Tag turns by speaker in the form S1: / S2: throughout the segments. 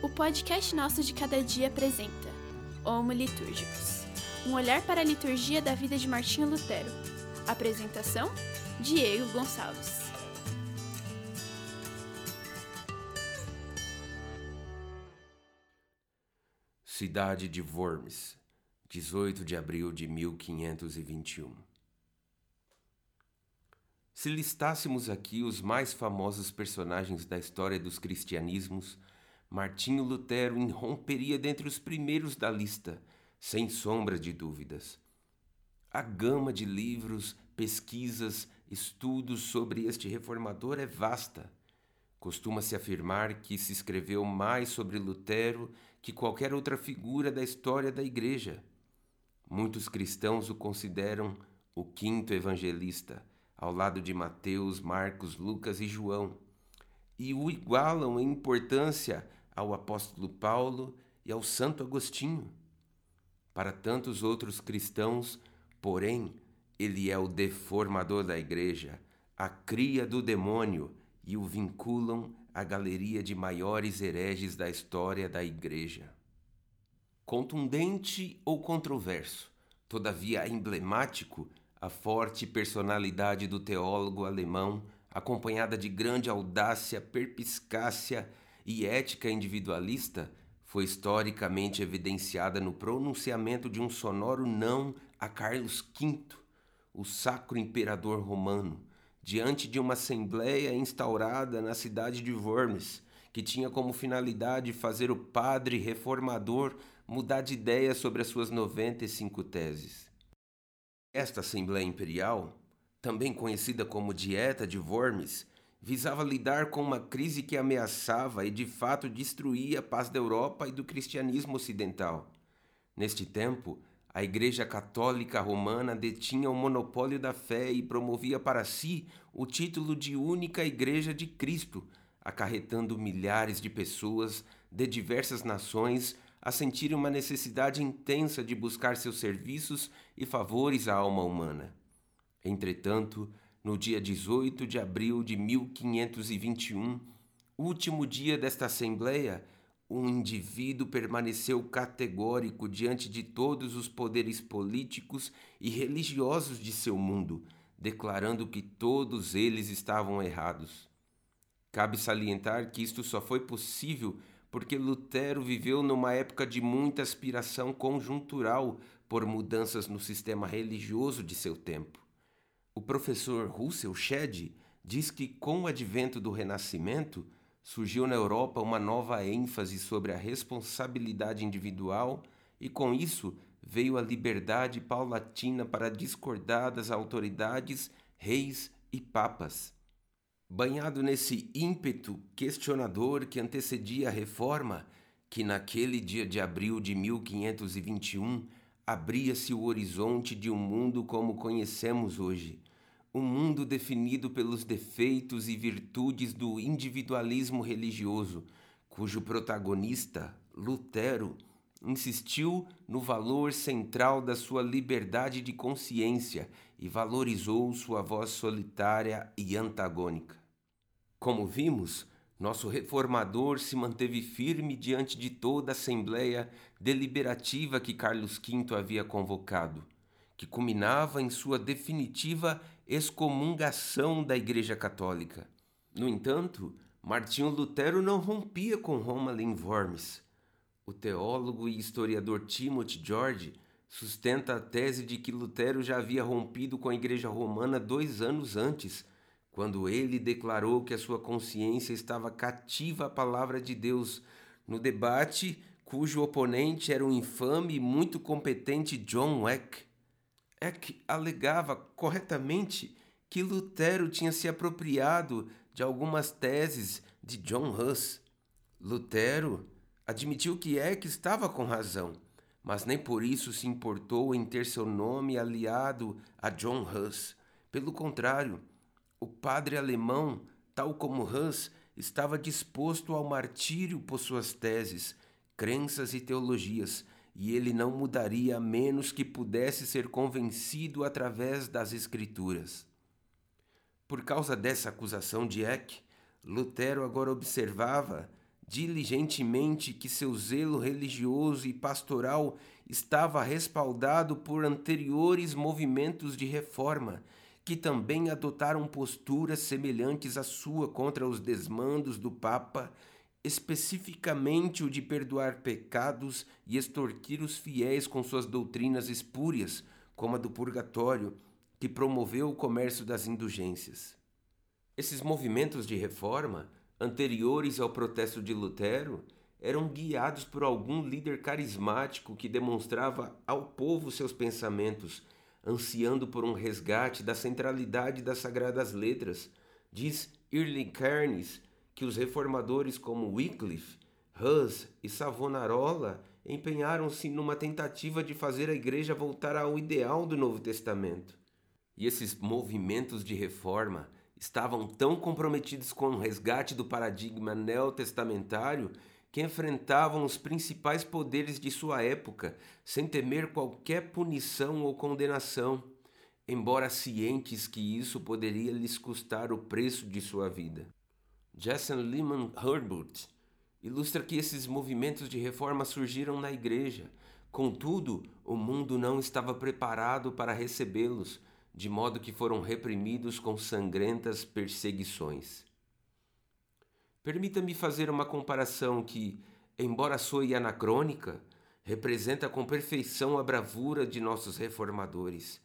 S1: O podcast nosso de cada dia apresenta Homo Litúrgicos, um olhar para a liturgia da vida de Martinho Lutero. Apresentação: Diego Gonçalves.
S2: Cidade de Worms, 18 de abril de 1521. Se listássemos aqui os mais famosos personagens da história dos cristianismos, Martinho Lutero irromperia dentre os primeiros da lista, sem sombra de dúvidas. A gama de livros, pesquisas, estudos sobre este reformador é vasta. Costuma-se afirmar que se escreveu mais sobre Lutero que qualquer outra figura da história da Igreja. Muitos cristãos o consideram o quinto evangelista, ao lado de Mateus, Marcos, Lucas e João, e o igualam em importância ao apóstolo Paulo e ao Santo Agostinho. Para tantos outros cristãos, porém, ele é o deformador da igreja, a cria do demônio e o vinculam à galeria de maiores hereges da história da Igreja. Contundente ou controverso, todavia emblemático, a forte personalidade do teólogo alemão, acompanhada de grande audácia, perpiscácia e ética individualista, foi historicamente evidenciada no pronunciamento de um sonoro não a Carlos V, o sacro imperador romano, diante de uma assembleia instaurada na cidade de Worms, que tinha como finalidade fazer o padre reformador mudar de ideia sobre as suas 95 teses. Esta Assembleia Imperial, também conhecida como Dieta de Worms, visava lidar com uma crise que ameaçava e de fato destruía a paz da Europa e do cristianismo ocidental. Neste tempo, a Igreja Católica Romana detinha o monopólio da fé e promovia para si o título de única Igreja de Cristo, acarretando milhares de pessoas de diversas nações a sentirem uma necessidade intensa de buscar seus serviços e favores à alma humana. Entretanto, no dia 18 de abril de 1521, último dia desta Assembleia, um indivíduo permaneceu categórico diante de todos os poderes políticos e religiosos de seu mundo, declarando que todos eles estavam errados. Cabe salientar que isto só foi possível porque Lutero viveu numa época de muita aspiração conjuntural por mudanças no sistema religioso de seu tempo. O professor Russell Shedd diz que, com o advento do Renascimento, surgiu na Europa uma nova ênfase sobre a responsabilidade individual e, com isso, veio a liberdade paulatina para discordar das autoridades, reis e papas. Banhado nesse ímpeto questionador que antecedia a reforma, que naquele dia de abril de 1521 abria-se o horizonte de um mundo como conhecemos hoje, um mundo definido pelos defeitos e virtudes do individualismo religioso, cujo protagonista, Lutero, insistiu no valor central da sua liberdade de consciência e valorizou sua voz solitária e antagônica. Como vimos, nosso reformador se manteve firme diante de toda a assembleia deliberativa que Carlos V havia convocado, que culminava em sua definitiva excomungação da Igreja Católica. No entanto, Martinho Lutero não rompia com Roma em Worms. O teólogo e historiador Timothy George sustenta a tese de que Lutero já havia rompido com a Igreja Romana dois anos antes, quando ele declarou que a sua consciência estava cativa à palavra de Deus, no debate cujo oponente era o infame e muito competente John Eck é que alegava corretamente que Lutero tinha se apropriado de algumas teses de John Huss. Lutero admitiu que Eck estava com razão, mas nem por isso se importou em ter seu nome aliado a John Huss. Pelo contrário, o padre alemão, tal como Huss, estava disposto ao martírio por suas teses, crenças e teologias e ele não mudaria a menos que pudesse ser convencido através das Escrituras. Por causa dessa acusação de Eck, Lutero agora observava, diligentemente que seu zelo religioso e pastoral estava respaldado por anteriores movimentos de reforma, que também adotaram posturas semelhantes à sua contra os desmandos do Papa, especificamente o de perdoar pecados e extorquir os fiéis com suas doutrinas espúrias, como a do purgatório, que promoveu o comércio das indulgências. Esses movimentos de reforma anteriores ao protesto de Lutero eram guiados por algum líder carismático que demonstrava ao povo seus pensamentos, ansiando por um resgate da centralidade das sagradas letras. Diz Early Cairns que os reformadores como Wycliffe, Hus e Savonarola empenharam-se numa tentativa de fazer a igreja voltar ao ideal do Novo Testamento. E esses movimentos de reforma estavam tão comprometidos com o resgate do paradigma neotestamentário que enfrentavam os principais poderes de sua época sem temer qualquer punição ou condenação, embora cientes que isso poderia lhes custar o preço de sua vida. Jason Lehman Herbert ilustra que esses movimentos de reforma surgiram na igreja, contudo, o mundo não estava preparado para recebê-los de modo que foram reprimidos com sangrentas perseguições. Permita-me fazer uma comparação que, embora soe anacrônica, representa com perfeição a bravura de nossos reformadores.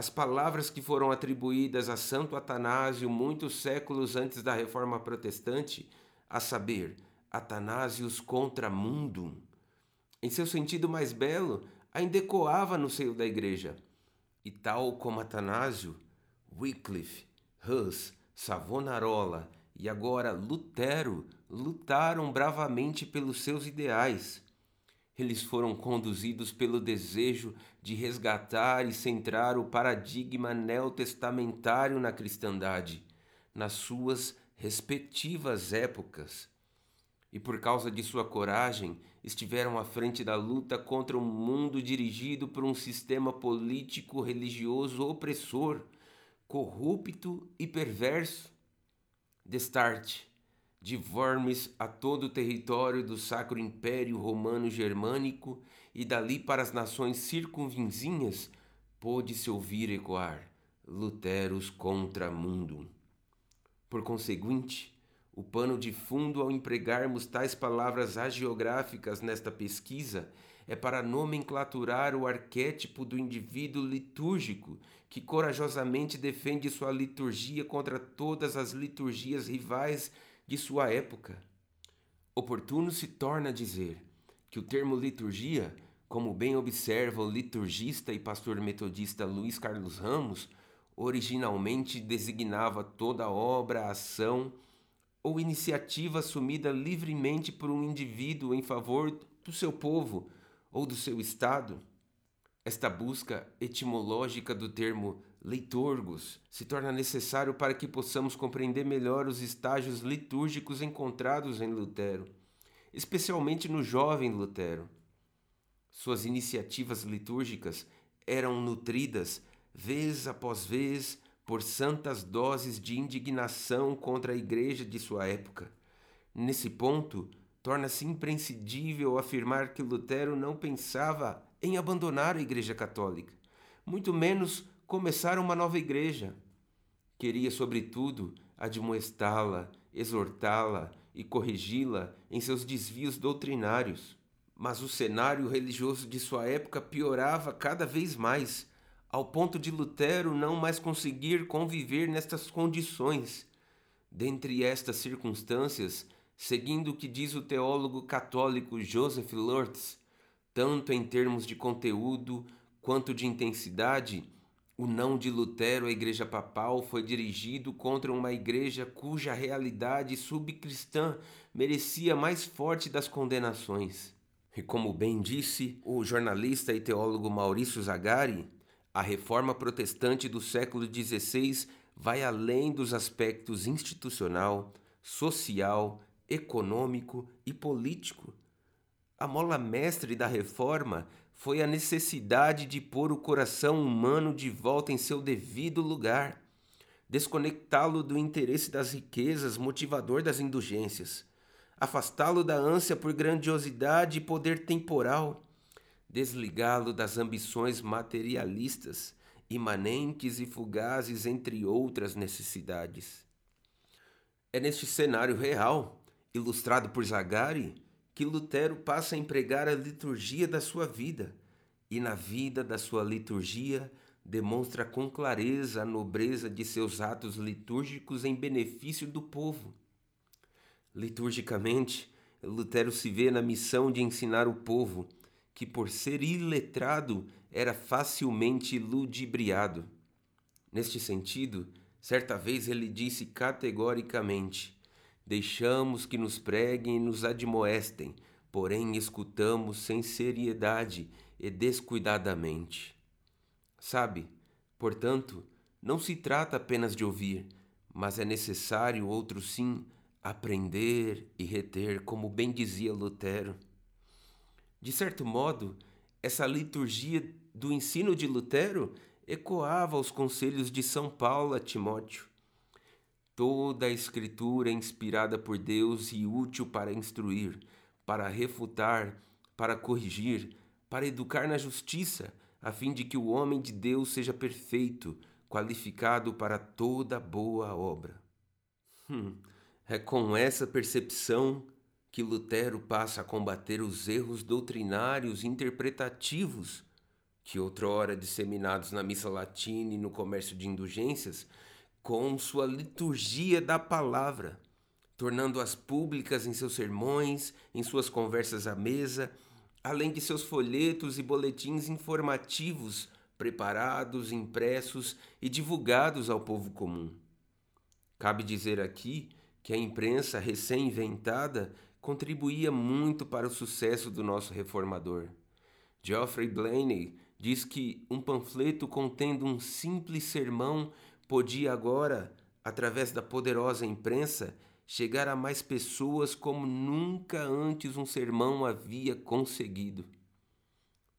S2: As palavras que foram atribuídas a Santo Atanásio muitos séculos antes da Reforma Protestante, a saber, Atanásios contra mundum, em seu sentido mais belo, ainda ecoava no seio da igreja e tal como Atanásio, Wycliffe, Hus, Savonarola e agora Lutero lutaram bravamente pelos seus ideais. Eles foram conduzidos pelo desejo de resgatar e centrar o paradigma neotestamentário na cristandade, nas suas respectivas épocas e por causa de sua coragem estiveram à frente da luta contra um mundo dirigido por um sistema político religioso opressor, corrupto e perverso. Destarte, de Worms a todo o território do Sacro Império Romano Germânico e dali para as nações circunvizinhas, pôde-se ouvir ecoar Luteros contra mundo. Por conseguinte, o pano de fundo ao empregarmos tais palavras agiográficas nesta pesquisa é para nomenclaturar o arquétipo do indivíduo litúrgico que corajosamente defende sua liturgia contra todas as liturgias rivais de sua época. Oportuno se torna dizer que o termo liturgia, como bem observa o liturgista e pastor metodista Luiz Carlos Ramos, originalmente designava toda obra, ação, ou iniciativa assumida livremente por um indivíduo em favor do seu povo ou do seu estado. Esta busca etimológica do termo leiturgos se torna necessário para que possamos compreender melhor os estágios litúrgicos encontrados em Lutero, especialmente no jovem Lutero. Suas iniciativas litúrgicas eram nutridas, vez após vez, por santas doses de indignação contra a igreja de sua época. Nesse ponto, torna-se imprescindível afirmar que Lutero não pensava em abandonar a Igreja Católica, muito menos começar uma nova igreja. Queria, sobretudo, admoestá-la, exortá-la e corrigi-la em seus desvios doutrinários. Mas o cenário religioso de sua época piorava cada vez mais ao ponto de Lutero não mais conseguir conviver nestas condições. Dentre estas circunstâncias, seguindo o que diz o teólogo católico Joseph Lurtz, tanto em termos de conteúdo quanto de intensidade, o não de Lutero à Igreja Papal foi dirigido contra uma igreja cuja realidade subcristã merecia mais forte das condenações. E como bem disse o jornalista e teólogo Maurício Zagari, a reforma protestante do século XVI vai além dos aspectos institucional, social, econômico e político. A mola mestre da reforma foi a necessidade de pôr o coração humano de volta em seu devido lugar, desconectá-lo do interesse das riquezas, motivador das indulgências. afastá-lo da ânsia por grandiosidade e poder temporal, desligá-lo das ambições materialistas, imanentes e fugazes, entre outras necessidades. É neste cenário real, ilustrado por Zagari, que Lutero passa a empregar a liturgia da sua vida, e na vida da sua liturgia demonstra com clareza a nobreza de seus atos litúrgicos em benefício do povo. Liturgicamente, Lutero se vê na missão de ensinar o povo, que por ser iletrado era facilmente ludibriado. Neste sentido, certa vez ele disse categoricamente: Deixamos que nos preguem e nos admoestem, porém escutamos sem seriedade e descuidadamente. Sabe, portanto, não se trata apenas de ouvir, mas é necessário, outro sim, aprender e reter, como bem dizia Lutero. De certo modo, essa liturgia do ensino de Lutero ecoava os conselhos de São Paulo a Timóteo. Toda a Escritura é inspirada por Deus e útil para instruir, para refutar, para corrigir, para educar na justiça, a fim de que o homem de Deus seja perfeito, qualificado para toda boa obra. Hum, é com essa percepção que Lutero passa a combater os erros doutrinários e interpretativos que outrora disseminados na missa latina e no comércio de indulgências com sua liturgia da palavra, tornando-as públicas em seus sermões, em suas conversas à mesa, além de seus folhetos e boletins informativos preparados, impressos e divulgados ao povo comum. Cabe dizer aqui que a imprensa recém-inventada contribuía muito para o sucesso do nosso reformador. Geoffrey Blaney diz que um panfleto contendo um simples sermão podia agora, através da poderosa imprensa, chegar a mais pessoas como nunca antes um sermão havia conseguido.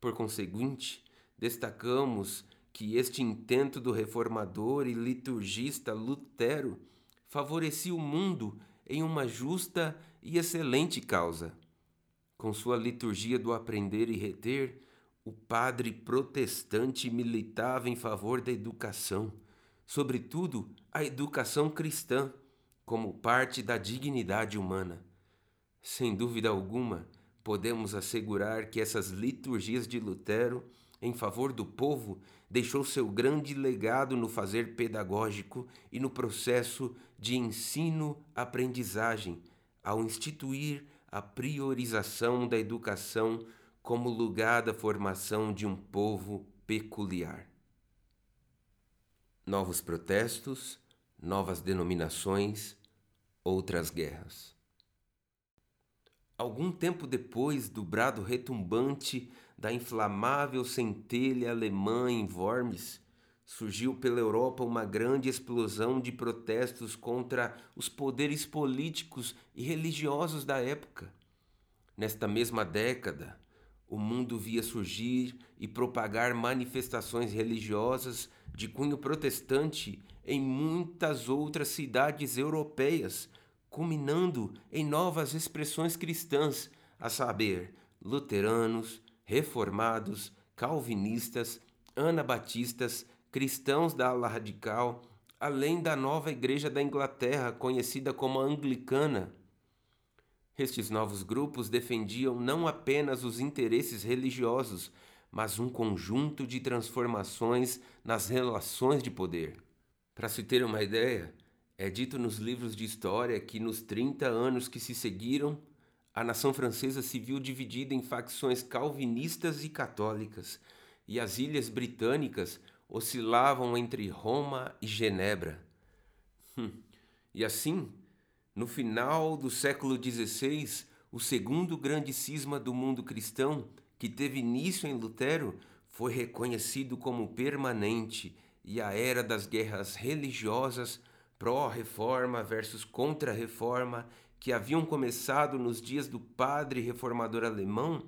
S2: Por conseguinte, destacamos que este intento do reformador e liturgista Lutero favorecia o mundo em uma justa e excelente causa. Com sua liturgia do aprender e reter, o padre protestante militava em favor da educação sobretudo a educação cristã, como parte da dignidade humana. Sem dúvida alguma, podemos assegurar que essas liturgias de Lutero, em favor do povo, deixou seu grande legado no fazer pedagógico e no processo de ensino-aprendizagem, ao instituir a priorização da educação como lugar da formação de um povo peculiar novos protestos, novas denominações, outras guerras. Algum tempo depois do brado retumbante da inflamável centelha alemã em Worms, surgiu pela Europa uma grande explosão de protestos contra os poderes políticos e religiosos da época. Nesta mesma década, o mundo via surgir e propagar manifestações religiosas de cunho protestante em muitas outras cidades europeias, culminando em novas expressões cristãs, a saber, luteranos, reformados, calvinistas, anabatistas, cristãos da ala radical, além da nova igreja da Inglaterra, conhecida como anglicana, estes novos grupos defendiam não apenas os interesses religiosos, mas um conjunto de transformações nas relações de poder. Para se ter uma ideia, é dito nos livros de história que nos 30 anos que se seguiram, a nação francesa se viu dividida em facções calvinistas e católicas, e as ilhas britânicas oscilavam entre Roma e Genebra. Hum. E assim, no final do século XVI, o segundo grande cisma do mundo cristão, que teve início em Lutero, foi reconhecido como permanente e a era das guerras religiosas pró-reforma versus contra-reforma que haviam começado nos dias do padre reformador alemão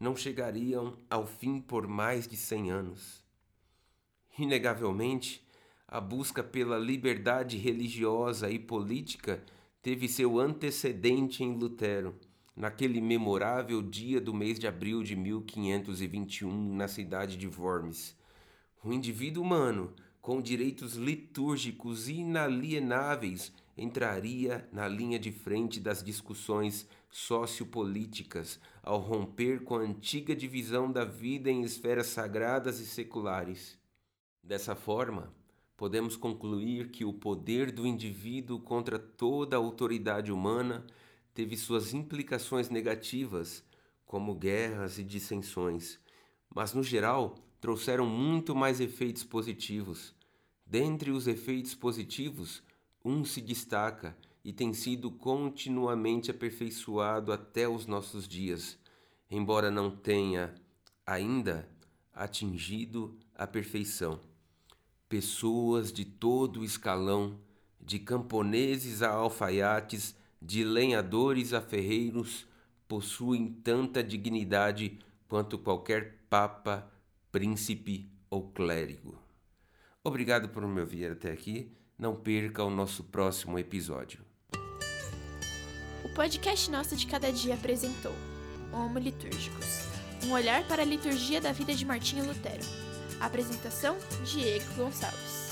S2: não chegariam ao fim por mais de cem anos. Inegavelmente, a busca pela liberdade religiosa e política teve seu antecedente em Lutero, naquele memorável dia do mês de abril de 1521, na cidade de Worms. O indivíduo humano, com direitos litúrgicos inalienáveis, entraria na linha de frente das discussões sociopolíticas ao romper com a antiga divisão da vida em esferas sagradas e seculares. Dessa forma, podemos concluir que o poder do indivíduo contra toda a autoridade humana teve suas implicações negativas, como guerras e dissensões, mas no geral trouxeram muito mais efeitos positivos. Dentre os efeitos positivos, um se destaca e tem sido continuamente aperfeiçoado até os nossos dias, embora não tenha ainda atingido a perfeição. Pessoas de todo o escalão, de camponeses a alfaiates, de lenhadores a ferreiros, possuem tanta dignidade quanto qualquer papa, príncipe ou clérigo. Obrigado por me ouvir até aqui. Não perca o nosso próximo episódio.
S1: O podcast Nosso de Cada Dia apresentou Homo Litúrgicos um olhar para a liturgia da vida de Martinho Lutero. Apresentação: Diego Gonçalves.